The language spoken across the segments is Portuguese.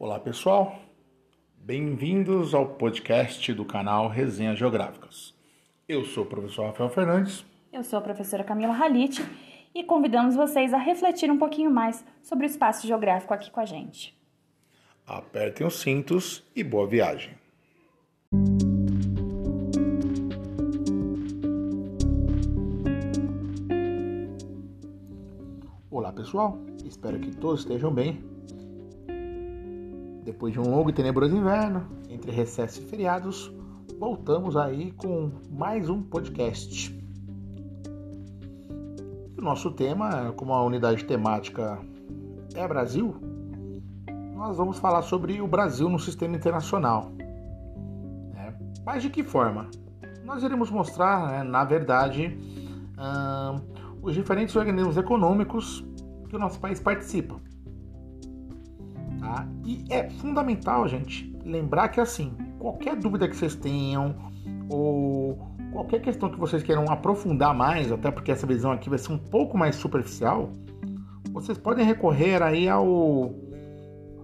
Olá pessoal, bem-vindos ao podcast do canal Resenhas Geográficas. Eu sou o professor Rafael Fernandes. Eu sou a professora Camila Halite e convidamos vocês a refletir um pouquinho mais sobre o espaço geográfico aqui com a gente. Apertem os cintos e boa viagem. Olá pessoal, espero que todos estejam bem. Depois de um longo e tenebroso inverno, entre recesso e feriados, voltamos aí com mais um podcast. O nosso tema, como a unidade temática é Brasil, nós vamos falar sobre o Brasil no sistema internacional. Né? Mas de que forma? Nós iremos mostrar, né, na verdade, hum, os diferentes organismos econômicos que o nosso país participa. Tá? E é fundamental, gente, lembrar que assim, qualquer dúvida que vocês tenham ou qualquer questão que vocês queiram aprofundar mais, até porque essa visão aqui vai ser um pouco mais superficial, vocês podem recorrer aí ao,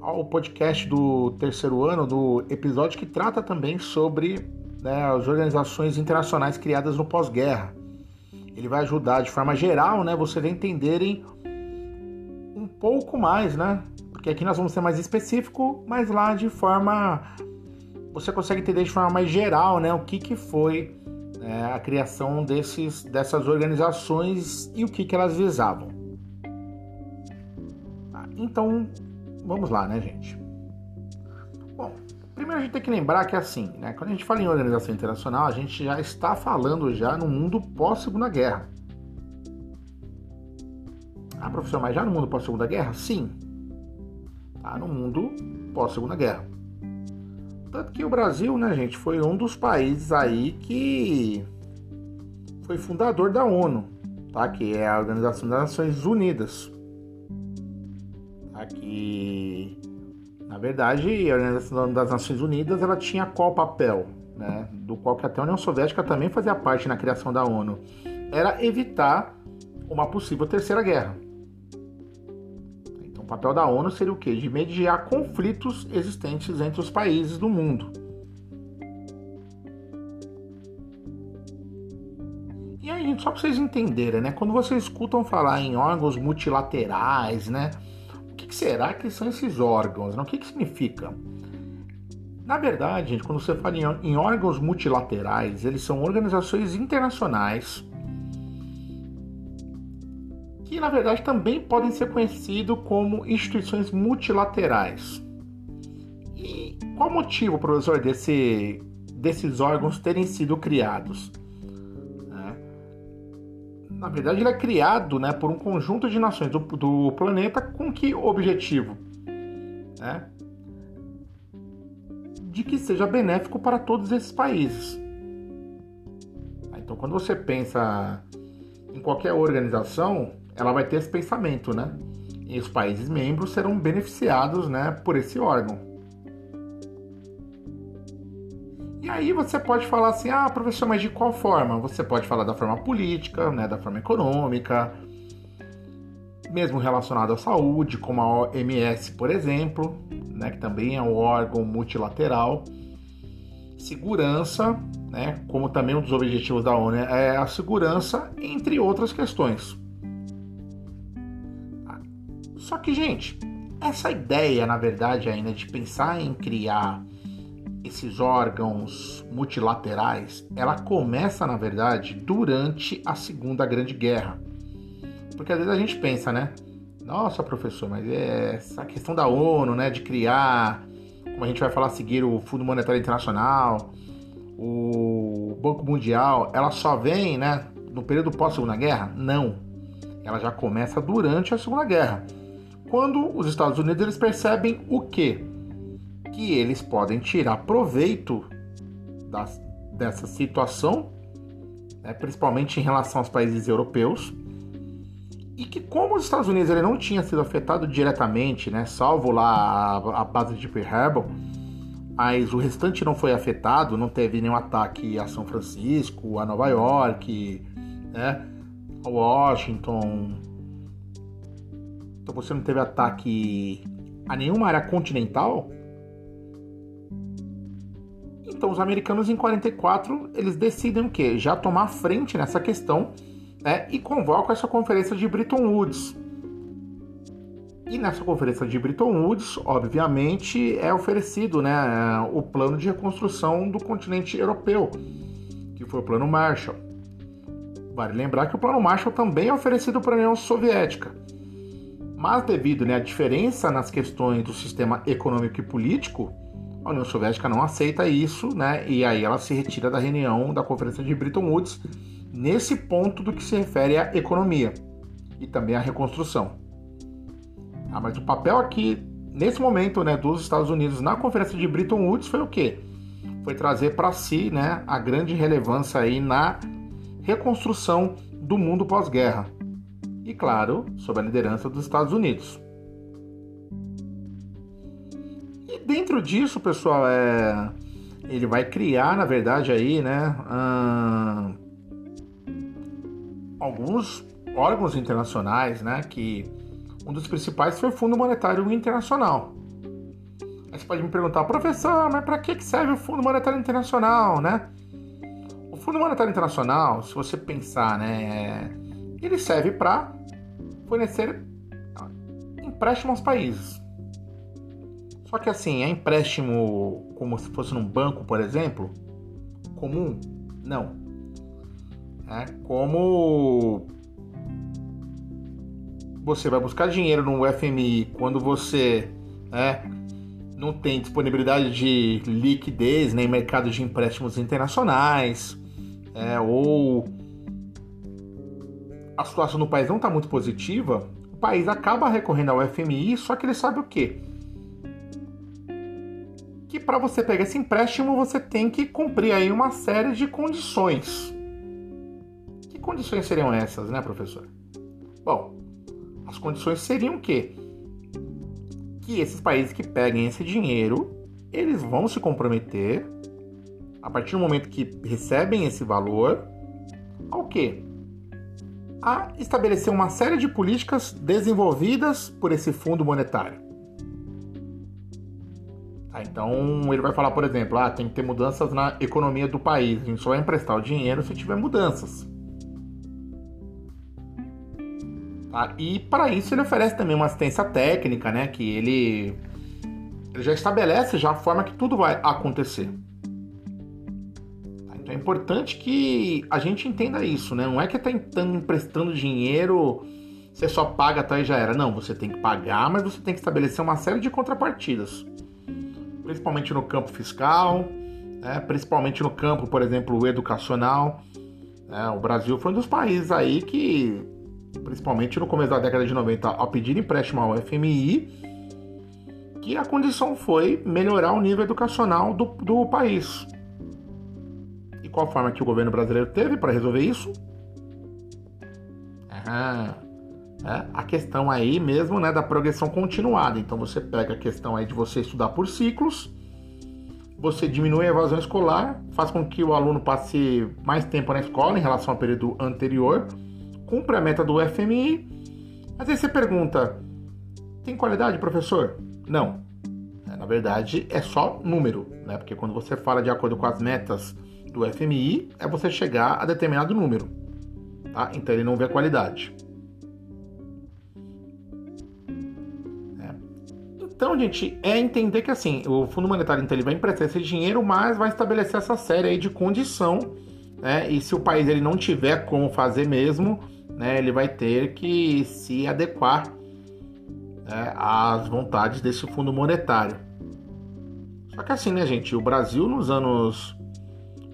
ao podcast do terceiro ano, do episódio que trata também sobre né, as organizações internacionais criadas no pós-guerra. Ele vai ajudar de forma geral, né, vocês entenderem um pouco mais, né? Porque aqui nós vamos ser mais específico, mas lá de forma você consegue entender de forma mais geral, né, o que que foi é, a criação desses, dessas organizações e o que, que elas visavam. Tá, então, vamos lá, né, gente? Bom, primeiro a gente tem que lembrar que assim, né, quando a gente fala em organização internacional, a gente já está falando já no mundo pós-segunda guerra. Ah, professor, mas já no mundo pós-segunda guerra? Sim. Tá no mundo pós-segunda guerra. Tanto que o Brasil, né, gente, foi um dos países aí que foi fundador da ONU, tá? Que é a Organização das Nações Unidas. Aqui, na verdade, a Organização das Nações Unidas, ela tinha qual papel, né? Do qual que até a União Soviética também fazia parte na criação da ONU. Era evitar uma possível terceira guerra. Papel da ONU seria o quê? De mediar conflitos existentes entre os países do mundo. E aí, só para vocês entenderem, né? Quando vocês escutam falar em órgãos multilaterais, né? O que, será que são esses órgãos? Né? O que, que significa? Na verdade, gente, quando você fala em órgãos multilaterais, eles são organizações internacionais que na verdade também podem ser conhecidos como instituições multilaterais. E qual o motivo, professor, desse, desses órgãos terem sido criados? É. Na verdade, ele é criado né, por um conjunto de nações do, do planeta com que objetivo? É, de que seja benéfico para todos esses países. Então, quando você pensa em qualquer organização, ela vai ter esse pensamento, né? E os países membros serão beneficiados, né, por esse órgão. E aí você pode falar assim, ah, professor, mas de qual forma? Você pode falar da forma política, né, da forma econômica, mesmo relacionado à saúde, como a OMS, por exemplo, né, que também é um órgão multilateral. Segurança, né, como também um dos objetivos da ONU é a segurança, entre outras questões. Só que, gente, essa ideia, na verdade, ainda de pensar em criar esses órgãos multilaterais, ela começa, na verdade, durante a Segunda Grande Guerra. Porque às vezes a gente pensa, né? Nossa, professor, mas é essa questão da ONU, né, de criar, como a gente vai falar a seguir, o Fundo Monetário Internacional, o Banco Mundial, ela só vem, né, no período pós-Segunda Guerra? Não. Ela já começa durante a Segunda Guerra quando os Estados Unidos eles percebem o quê? Que eles podem tirar proveito das, dessa situação, né, principalmente em relação aos países europeus, e que como os Estados Unidos ele não tinha sido afetado diretamente, né, salvo lá a, a base de Pearl Harbor, mas o restante não foi afetado, não teve nenhum ataque a São Francisco, a Nova York, né, a Washington, então você não teve ataque a nenhuma área continental, então os americanos em 44 eles decidem o quê? Já tomar frente nessa questão né, e convocam essa conferência de Bretton Woods. E nessa conferência de Bretton Woods, obviamente, é oferecido né, o plano de reconstrução do continente europeu, que foi o Plano Marshall. Vale lembrar que o Plano Marshall também é oferecido para a União Soviética. Mas devido né, à diferença nas questões do sistema econômico e político, a União Soviética não aceita isso, né? E aí ela se retira da reunião da Conferência de Bretton Woods nesse ponto do que se refere à economia e também à reconstrução. Ah, mas o papel aqui, nesse momento, né, dos Estados Unidos na Conferência de Bretton Woods foi o quê? Foi trazer para si, né, a grande relevância aí na reconstrução do mundo pós-guerra. E claro, sob a liderança dos Estados Unidos. dentro disso, pessoal, é, ele vai criar, na verdade, aí, né, hum, alguns órgãos internacionais, né, que um dos principais foi o Fundo Monetário Internacional. Aí você pode me perguntar, professor, mas para que serve o Fundo Monetário Internacional, né? O Fundo Monetário Internacional, se você pensar, né, ele serve para fornecer empréstimo aos países. Só que assim, é empréstimo como se fosse num banco, por exemplo, comum? Não. É como você vai buscar dinheiro no FMI quando você é, não tem disponibilidade de liquidez nem mercado de empréstimos internacionais, é, ou a situação no país não está muito positiva, o país acaba recorrendo ao FMI, só que ele sabe o quê? que para você pegar esse empréstimo você tem que cumprir aí uma série de condições. Que condições seriam essas, né, professor? Bom, as condições seriam que que esses países que peguem esse dinheiro, eles vão se comprometer a partir do momento que recebem esse valor ao quê? A estabelecer uma série de políticas desenvolvidas por esse fundo monetário. Tá, então ele vai falar, por exemplo, ah, tem que ter mudanças na economia do país. A gente só vai emprestar o dinheiro se tiver mudanças. Tá? E para isso ele oferece também uma assistência técnica, né? Que ele, ele já estabelece já a forma que tudo vai acontecer. É importante que a gente entenda isso, né? Não é que está emprestando dinheiro, você só paga tá, e já era. Não, você tem que pagar, mas você tem que estabelecer uma série de contrapartidas principalmente no campo fiscal, né, principalmente no campo, por exemplo, educacional. É, o Brasil foi um dos países aí que, principalmente no começo da década de 90, ao pedir empréstimo ao FMI, que a condição foi melhorar o nível educacional do, do país. Qual forma que o governo brasileiro teve para resolver isso? Ah, é, a questão aí mesmo né, da progressão continuada. Então você pega a questão aí de você estudar por ciclos, você diminui a evasão escolar, faz com que o aluno passe mais tempo na escola em relação ao período anterior, cumpre a meta do FMI. Mas aí você pergunta: tem qualidade, professor? Não. É, na verdade, é só número, né? Porque quando você fala de acordo com as metas do FMI, é você chegar a determinado número. Tá? Então ele não vê qualidade. Então, gente, é entender que assim, o Fundo Monetário então, ele vai emprestar esse dinheiro, mas vai estabelecer essa série aí de condição, né? E se o país ele não tiver como fazer mesmo, né, ele vai ter que se adequar né, às vontades desse Fundo Monetário. Só que assim, né, gente, o Brasil nos anos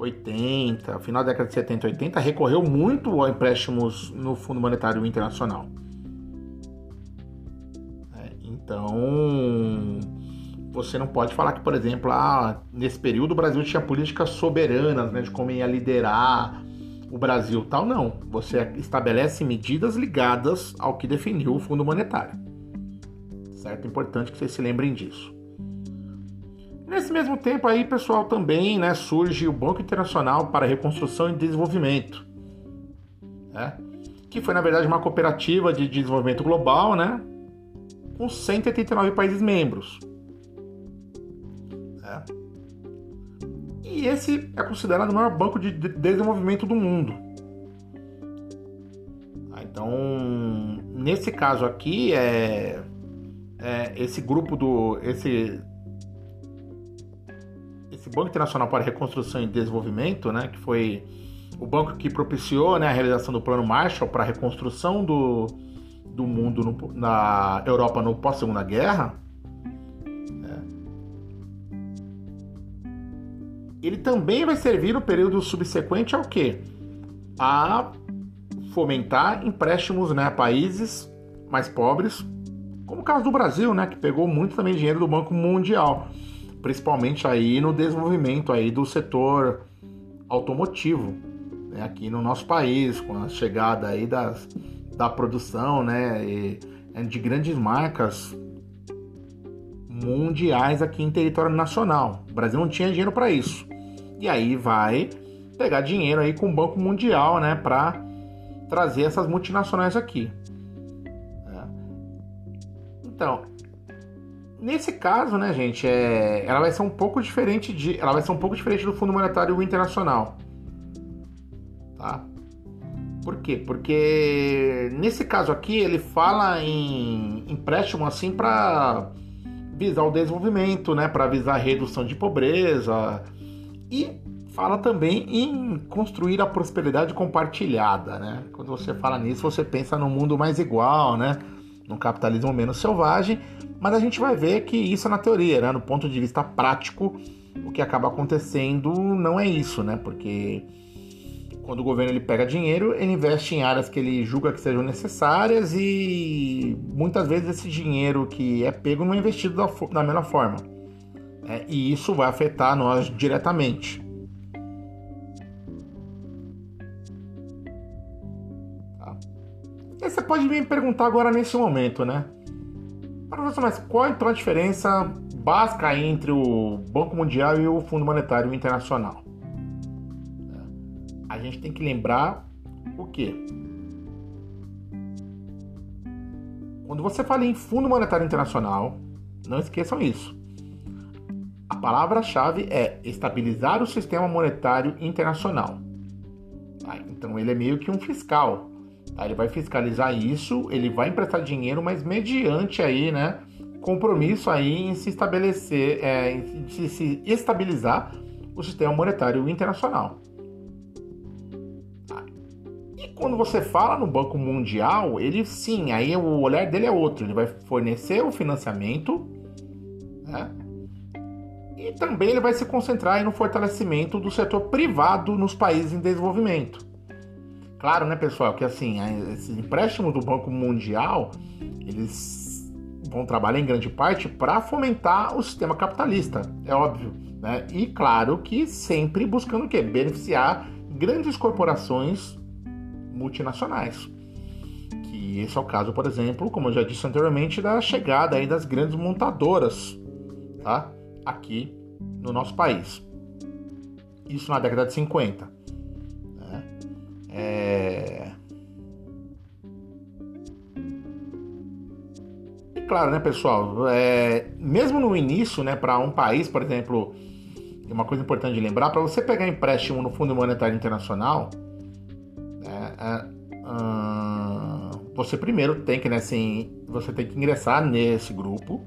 80, final da década de 70 e 80, recorreu muito a empréstimos no Fundo Monetário Internacional. Então, você não pode falar que, por exemplo, ah, nesse período o Brasil tinha políticas soberanas, né, de como ia liderar o Brasil, tal não. Você estabelece medidas ligadas ao que definiu o Fundo Monetário. Certo? Importante que vocês se lembrem disso. Nesse mesmo tempo aí, pessoal, também né, surge o Banco Internacional para Reconstrução e Desenvolvimento, né? que foi na verdade uma cooperativa de desenvolvimento global, né? com 189 países membros. É. E esse é considerado o maior banco de desenvolvimento do mundo. Ah, então, nesse caso aqui, é, é, esse grupo do. Esse, esse Banco Internacional para Reconstrução e Desenvolvimento, né, que foi o banco que propiciou né, a realização do Plano Marshall para a reconstrução do, do mundo no, na Europa no pós-segunda guerra, né, ele também vai servir no período subsequente ao quê? A fomentar empréstimos né, a países mais pobres, como o caso do Brasil, né, que pegou muito também dinheiro do Banco Mundial, principalmente aí no desenvolvimento aí do setor automotivo, né, aqui no nosso país, com a chegada aí das, da produção, né, e, é, de grandes marcas mundiais aqui em território nacional. O Brasil não tinha dinheiro para isso. E aí vai pegar dinheiro aí com o Banco Mundial, né, para trazer essas multinacionais aqui. Então, nesse caso, né, gente, é, ela vai ser um pouco diferente de, ela vai ser um pouco diferente do Fundo Monetário Internacional, tá? Por quê? Porque nesse caso aqui ele fala em empréstimo assim para visar o desenvolvimento, né, para visar a redução de pobreza e fala também em construir a prosperidade compartilhada, né? Quando você fala nisso, você pensa no mundo mais igual, né? No capitalismo menos selvagem, mas a gente vai ver que isso é na teoria, né? No ponto de vista prático, o que acaba acontecendo não é isso, né? Porque quando o governo ele pega dinheiro, ele investe em áreas que ele julga que sejam necessárias e muitas vezes esse dinheiro que é pego não é investido da, da melhor forma. É, e isso vai afetar nós diretamente. Pode me perguntar agora nesse momento, né? Professor, mas qual então a diferença básica entre o Banco Mundial e o Fundo Monetário Internacional? A gente tem que lembrar o quê? Quando você fala em Fundo Monetário Internacional, não esqueçam isso. A palavra-chave é estabilizar o sistema monetário internacional. Tá? Então ele é meio que um fiscal. Aí ele vai fiscalizar isso, ele vai emprestar dinheiro, mas mediante aí, né, compromisso aí em se estabelecer, é, em se, se estabilizar o sistema monetário internacional. E quando você fala no Banco Mundial, ele sim, aí o olhar dele é outro. Ele vai fornecer o financiamento, né? E também ele vai se concentrar no fortalecimento do setor privado nos países em desenvolvimento. Claro, né, pessoal, que assim, esses empréstimos do Banco Mundial, eles vão trabalhar em grande parte para fomentar o sistema capitalista, é óbvio, né? E claro que sempre buscando o quê? Beneficiar grandes corporações multinacionais. Que esse é o caso, por exemplo, como eu já disse anteriormente, da chegada aí das grandes montadoras, tá? Aqui no nosso país. Isso na década de 50. É... E claro, né, pessoal? É... Mesmo no início, né, para um país, por exemplo, uma coisa importante de lembrar, para você pegar empréstimo no Fundo Monetário Internacional, é, é, hum, você primeiro tem que, né, assim, você tem que ingressar nesse grupo,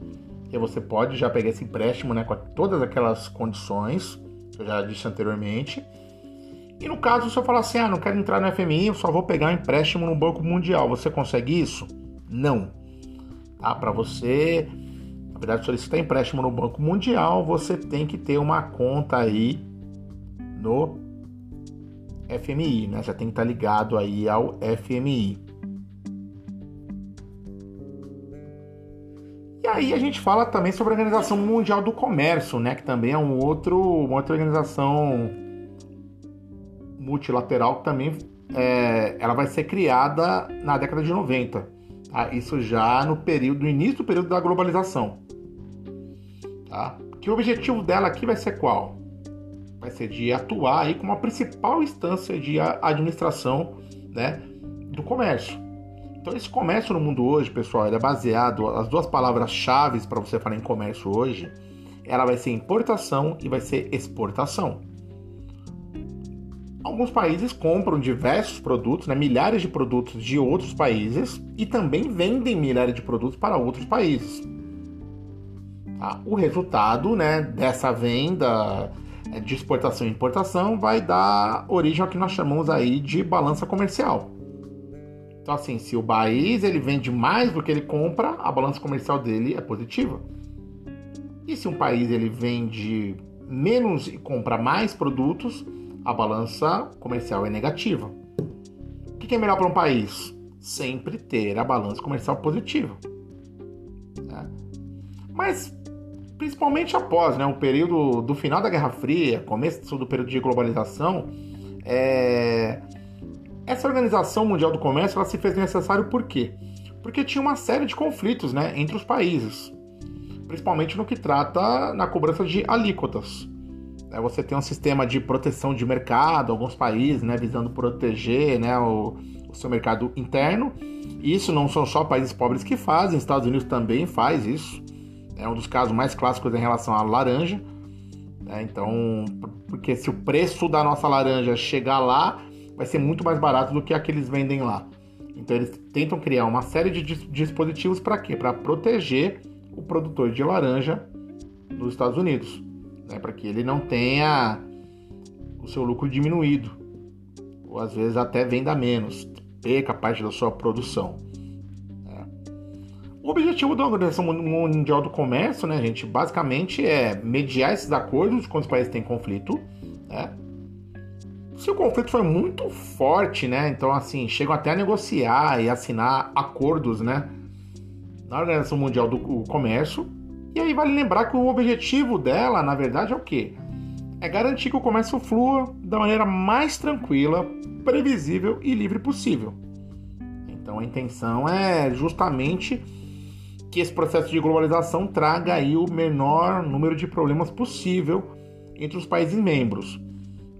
e você pode já pegar esse empréstimo, né, com todas aquelas condições que eu já disse anteriormente. E no caso, se eu falar assim, ah, não quero entrar no FMI, eu só vou pegar um empréstimo no Banco Mundial, você consegue isso? Não. Tá? Para você, na verdade, solicitar empréstimo no Banco Mundial, você tem que ter uma conta aí no FMI, né? Você tem que estar ligado aí ao FMI. E aí a gente fala também sobre a Organização Mundial do Comércio, né? Que também é um outro, uma outra organização multilateral que também é, ela vai ser criada na década de 90. Tá? Isso já no período, no início do período da globalização. Tá? Que o objetivo dela aqui vai ser qual? Vai ser de atuar aí como a principal instância de administração né, do comércio. Então esse comércio no mundo hoje, pessoal, ele é baseado as duas palavras-chave para você falar em comércio hoje, ela vai ser importação e vai ser exportação. Alguns países compram diversos produtos, né, milhares de produtos de outros países e também vendem milhares de produtos para outros países. Tá? O resultado né, dessa venda é, de exportação e importação vai dar origem ao que nós chamamos aí de balança comercial. Então assim, se o país ele vende mais do que ele compra, a balança comercial dele é positiva. E se um país ele vende menos e compra mais produtos, a balança comercial é negativa. O que é melhor para um país? Sempre ter a balança comercial positiva. Né? Mas principalmente após né, o período do final da Guerra Fria, começo do período de globalização, é... essa Organização Mundial do Comércio ela se fez necessário por quê? Porque tinha uma série de conflitos né, entre os países principalmente no que trata na cobrança de alíquotas. Você tem um sistema de proteção de mercado, alguns países, né, visando proteger né, o, o seu mercado interno. Isso não são só países pobres que fazem, Estados Unidos também faz isso. É um dos casos mais clássicos em relação à laranja. É, então, porque se o preço da nossa laranja chegar lá, vai ser muito mais barato do que aqueles vendem lá. Então, eles tentam criar uma série de dispositivos para quê? Para proteger o produtor de laranja nos Estados Unidos, né, para que ele não tenha o seu lucro diminuído, ou às vezes até venda menos, perca parte da sua produção. Né. O objetivo da Organização Mundial do Comércio, né, gente, basicamente é mediar esses acordos quando os países têm conflito, né? Se o conflito for muito forte, né, então assim, chegam até a negociar e assinar acordos, né, na Organização Mundial do Comércio. E aí vale lembrar que o objetivo dela, na verdade, é o quê? É garantir que o comércio flua da maneira mais tranquila, previsível e livre possível. Então a intenção é justamente que esse processo de globalização traga aí o menor número de problemas possível entre os países membros.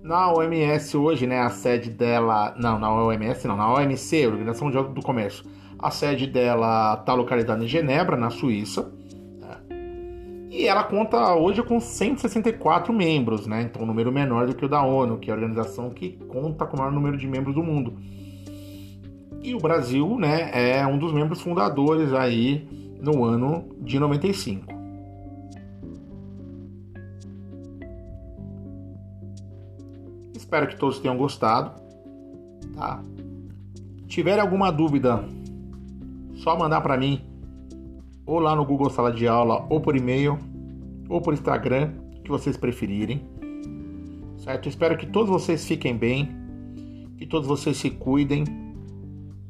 Na OMS hoje, né, a sede dela, não, na OMS não, na OMC, Organização Mundial do Comércio, a sede dela está localizada em Genebra, na Suíça. E ela conta hoje com 164 membros, né? Então, um número menor do que o da ONU, que é a organização que conta com o maior número de membros do mundo. E o Brasil, né, é um dos membros fundadores aí no ano de 95. Espero que todos tenham gostado, tá? Tiver alguma dúvida só mandar para mim ou lá no Google Sala de Aula, ou por e-mail, ou por Instagram, que vocês preferirem. Certo? Espero que todos vocês fiquem bem, que todos vocês se cuidem,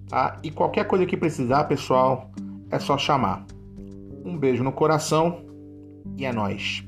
tá? E qualquer coisa que precisar, pessoal, é só chamar. Um beijo no coração e é nóis.